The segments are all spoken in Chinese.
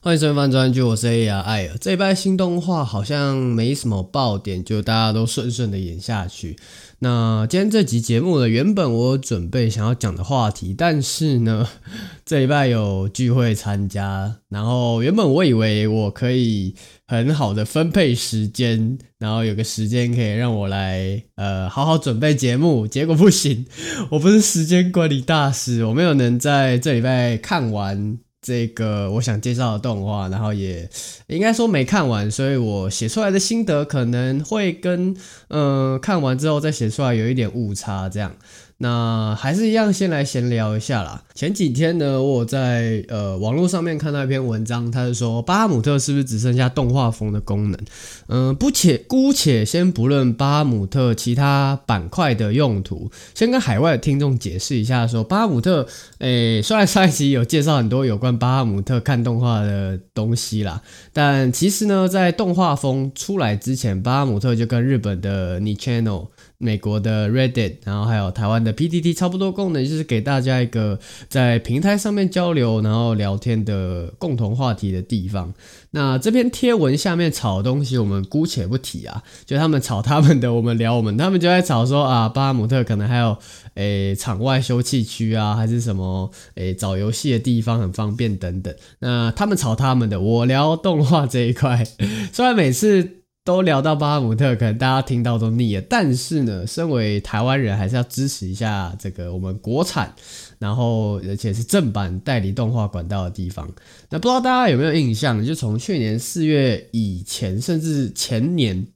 欢迎收看专辑，我是 A 呀艾尔。这一拜新动画好像没什么爆点，就大家都顺顺的演下去。那今天这集节目呢，原本我准备想要讲的话题，但是呢，这一拜有聚会参加，然后原本我以为我可以很好的分配时间，然后有个时间可以让我来呃好好准备节目，结果不行，我不是时间管理大师，我没有能在这礼拜看完。这个我想介绍的动画，然后也应该说没看完，所以我写出来的心得可能会跟嗯、看完之后再写出来有一点误差，这样。那还是一样，先来闲聊一下啦。前几天呢，我在呃网络上面看到一篇文章，他是说巴哈姆特是不是只剩下动画风的功能？嗯、不且姑且先不论巴哈姆特其他板块的用途，先跟海外的听众解释一下说，巴哈姆特，诶，虽然上一集有介绍很多有关巴哈姆特看动画的东西啦，但其实呢，在动画风出来之前，巴哈姆特就跟日本的 Nichannel 美国的 Reddit，然后还有台湾的 PTT，差不多功能就是给大家一个在平台上面交流，然后聊天的共同话题的地方。那这篇贴文下面吵的东西，我们姑且不提啊，就他们吵他们的，我们聊我们。他们就在吵说啊，巴姆特可能还有诶、场外休憩区啊，还是什么诶、找游戏的地方很方便等等。那他们吵他们的，我聊动画这一块，虽然每次。都聊到巴哈姆特，可能大家听到都腻了。但是呢，身为台湾人，还是要支持一下这个我们国产，然后而且是正版代理动画管道的地方。那不知道大家有没有印象？就从去年四月以前，甚至前年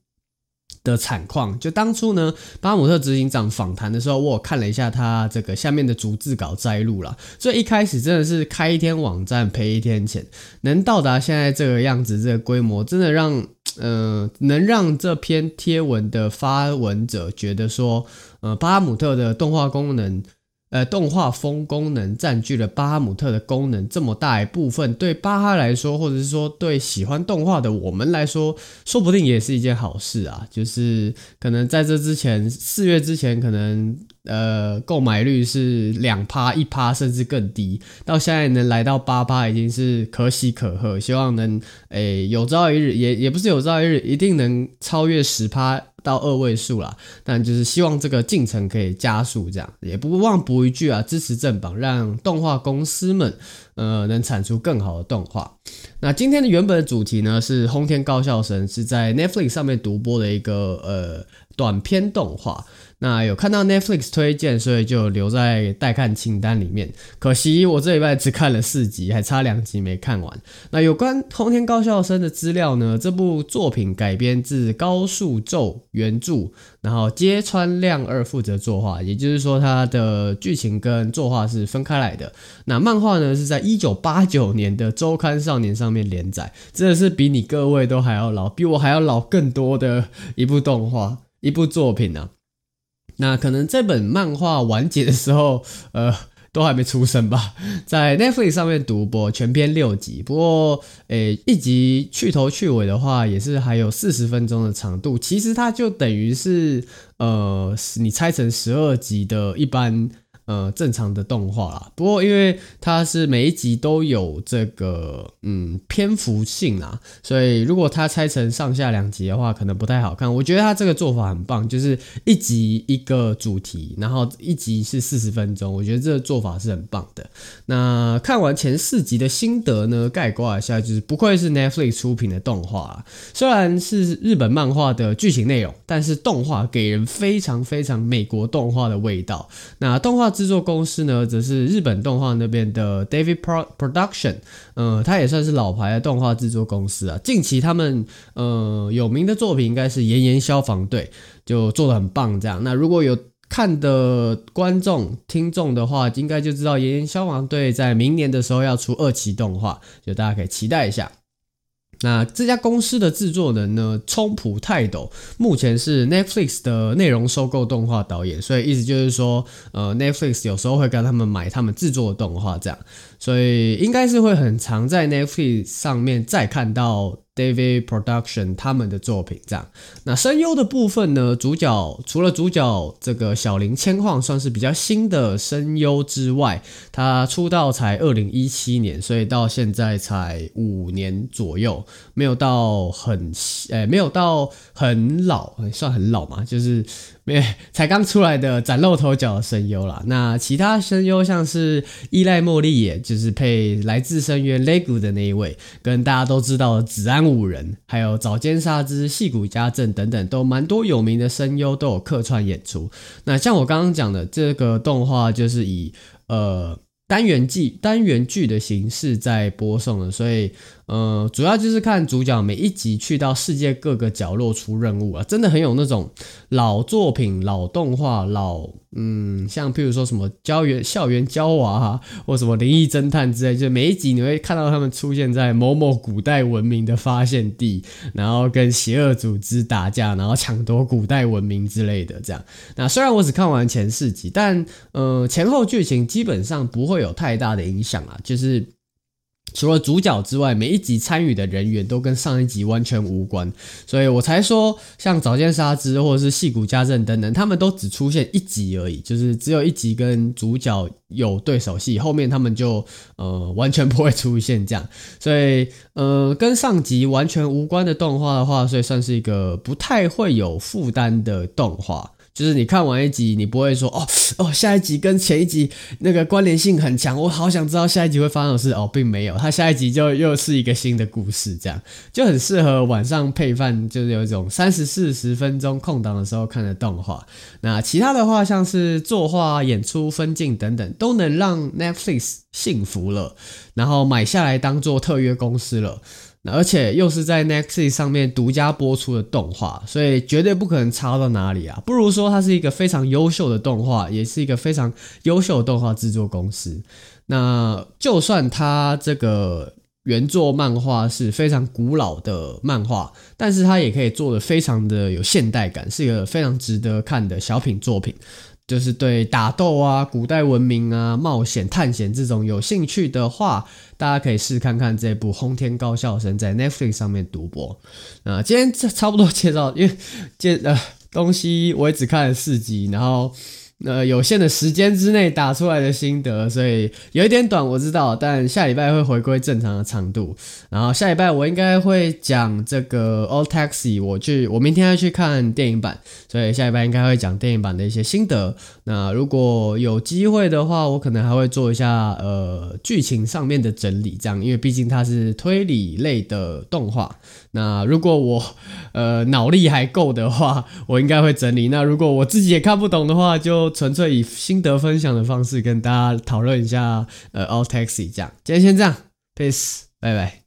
的产况，就当初呢，巴姆特执行长访谈的时候，我看了一下他这个下面的逐字稿摘录啦。所以一开始真的是开一天网站赔一天钱，能到达现在这个样子，这个规模，真的让。呃，能让这篇贴文的发文者觉得说，呃，巴哈姆特的动画功能。呃，动画风功能占据了巴哈姆特的功能这么大一部分，对巴哈来说，或者是说对喜欢动画的我们来说，说不定也是一件好事啊。就是可能在这之前，四月之前，可能呃购买率是两趴、一趴，甚至更低，到现在能来到八趴，已经是可喜可贺。希望能诶、有朝一日，也也不是有朝一日，一定能超越十趴。到二位数啦，但就是希望这个进程可以加速，这样也不忘补一句啊，支持正版，让动画公司们呃能产出更好的动画。那今天的原本的主题呢是《轰天高校生》，是在 Netflix 上面独播的一个呃短片动画。那有看到 Netflix 推荐，所以就留在待看清单里面。可惜我这礼拜只看了四集，还差两集没看完。那有关通天高校生的资料呢？这部作品改编自高树宙原著，然后皆川亮二负责作画，也就是说它的剧情跟作画是分开来的。那漫画呢是在一九八九年的周刊少年上面连载，真的是比你各位都还要老，比我还要老更多的一部动画，一部作品呢、啊。那可能这本漫画完结的时候，呃，都还没出生吧，在 Netflix 上面独播全篇六集，不过，诶、一集去头去尾的话，也是还有四十分钟的长度。其实它就等于是，呃，你拆成十二集的一般。呃，正常的动画啦，不过因为它是每一集都有这个嗯篇幅性啊，所以如果它拆成上下两集的话，可能不太好看。我觉得它这个做法很棒，就是一集一个主题，然后一集是四十分钟，我觉得这个做法是很棒的。那看完前四集的心得呢，概括一下，就是不愧是 Netflix 出品的动画啊，虽然是日本漫画的剧情内容，但是动画给人非常非常美国动画的味道。那动画。制作公司呢，则是日本动画那边的 David Pro Production，呃，它也算是老牌的动画制作公司啊。近期他们呃有名的作品应该是《炎炎消防队》，就做的很棒。这样，那如果有看的观众听众的话，应该就知道《炎炎消防队》在明年的时候要出二期动画，就大家可以期待一下。那这家公司的制作人呢，冲浦泰斗目前是 Netflix 的内容收购动画导演，所以意思就是说，呃，Netflix 有时候会跟他们买他们制作的动画，这样，所以应该是会很常在 Netflix 上面再看到 David Production 他们的作品，这样。那声优的部分呢？主角除了主角这个小林千晃算是比较新的声优之外，他出道才二零一七年，所以到现在才五年左右，没有到很诶，没有到很老，算很老嘛，就是。没，才刚出来的崭露头角的声优啦。那其他声优像是依赖茉莉，也就是配来自深渊擂鼓的那一位，跟大家都知道的子安五人，还有早间沙之、细谷家政等等，都蛮多有名的声优都有客串演出。那像我刚刚讲的这个动画，就是以呃。单元剧单元剧的形式在播送了，所以呃，主要就是看主角每一集去到世界各个角落出任务啊，真的很有那种老作品、老动画、老嗯，像譬如说什么校园校园娇娃啊，或什么灵异侦探之类，就每一集你会看到他们出现在某某古代文明的发现地，然后跟邪恶组织打架，然后抢夺古代文明之类的这样。那虽然我只看完前四集，但呃，前后剧情基本上不会有太大的影响啊，就是除了主角之外，每一集参与的人员都跟上一集完全无关，所以我才说像早见沙织或者是细谷家政等等，他们都只出现一集而已，就是只有一集跟主角有对手戏，后面他们就呃完全不会出现这样，所以呃跟上集完全无关的动画的话，所以算是一个不太会有负担的动画。就是你看完一集，你不会说哦哦，下一集跟前一集那个关联性很强，我好想知道下一集会发生的事哦，并没有，它下一集就又是一个新的故事，这样就很适合晚上配饭，就是有一种三十四十分钟空档的时候看的动画。那其他的话，像是作画、演出、分镜等等，都能让 Netflix 信服了，然后买下来当做特约公司了。而且又是在 Netflix 上面独家播出的动画，所以绝对不可能差到哪里啊！不如说它是一个非常优秀的动画，也是一个非常优秀的动画制作公司。那就算它这个原作漫画是非常古老的漫画，但是它也可以做的非常的有现代感，是一个非常值得看的小品作品。就是对打斗啊、古代文明啊、冒险探险这种有兴趣的话，大家可以试看看这部《轰天高校生》在 Netflix 上面独播。那今天这差不多介绍，因为介呃东西我也只看了四集，然后。呃，有限的时间之内打出来的心得，所以有一点短，我知道，但下礼拜会回归正常的长度。然后下礼拜我应该会讲这个《Old Taxi》，我去，我明天要去看电影版，所以下礼拜应该会讲电影版的一些心得。那如果有机会的话，我可能还会做一下呃剧情上面的整理，这样，因为毕竟它是推理类的动画。那如果我呃脑力还够的话，我应该会整理。那如果我自己也看不懂的话，就纯粹以心得分享的方式跟大家讨论一下，呃，All Taxi 这样。今天先这样，Peace，拜拜。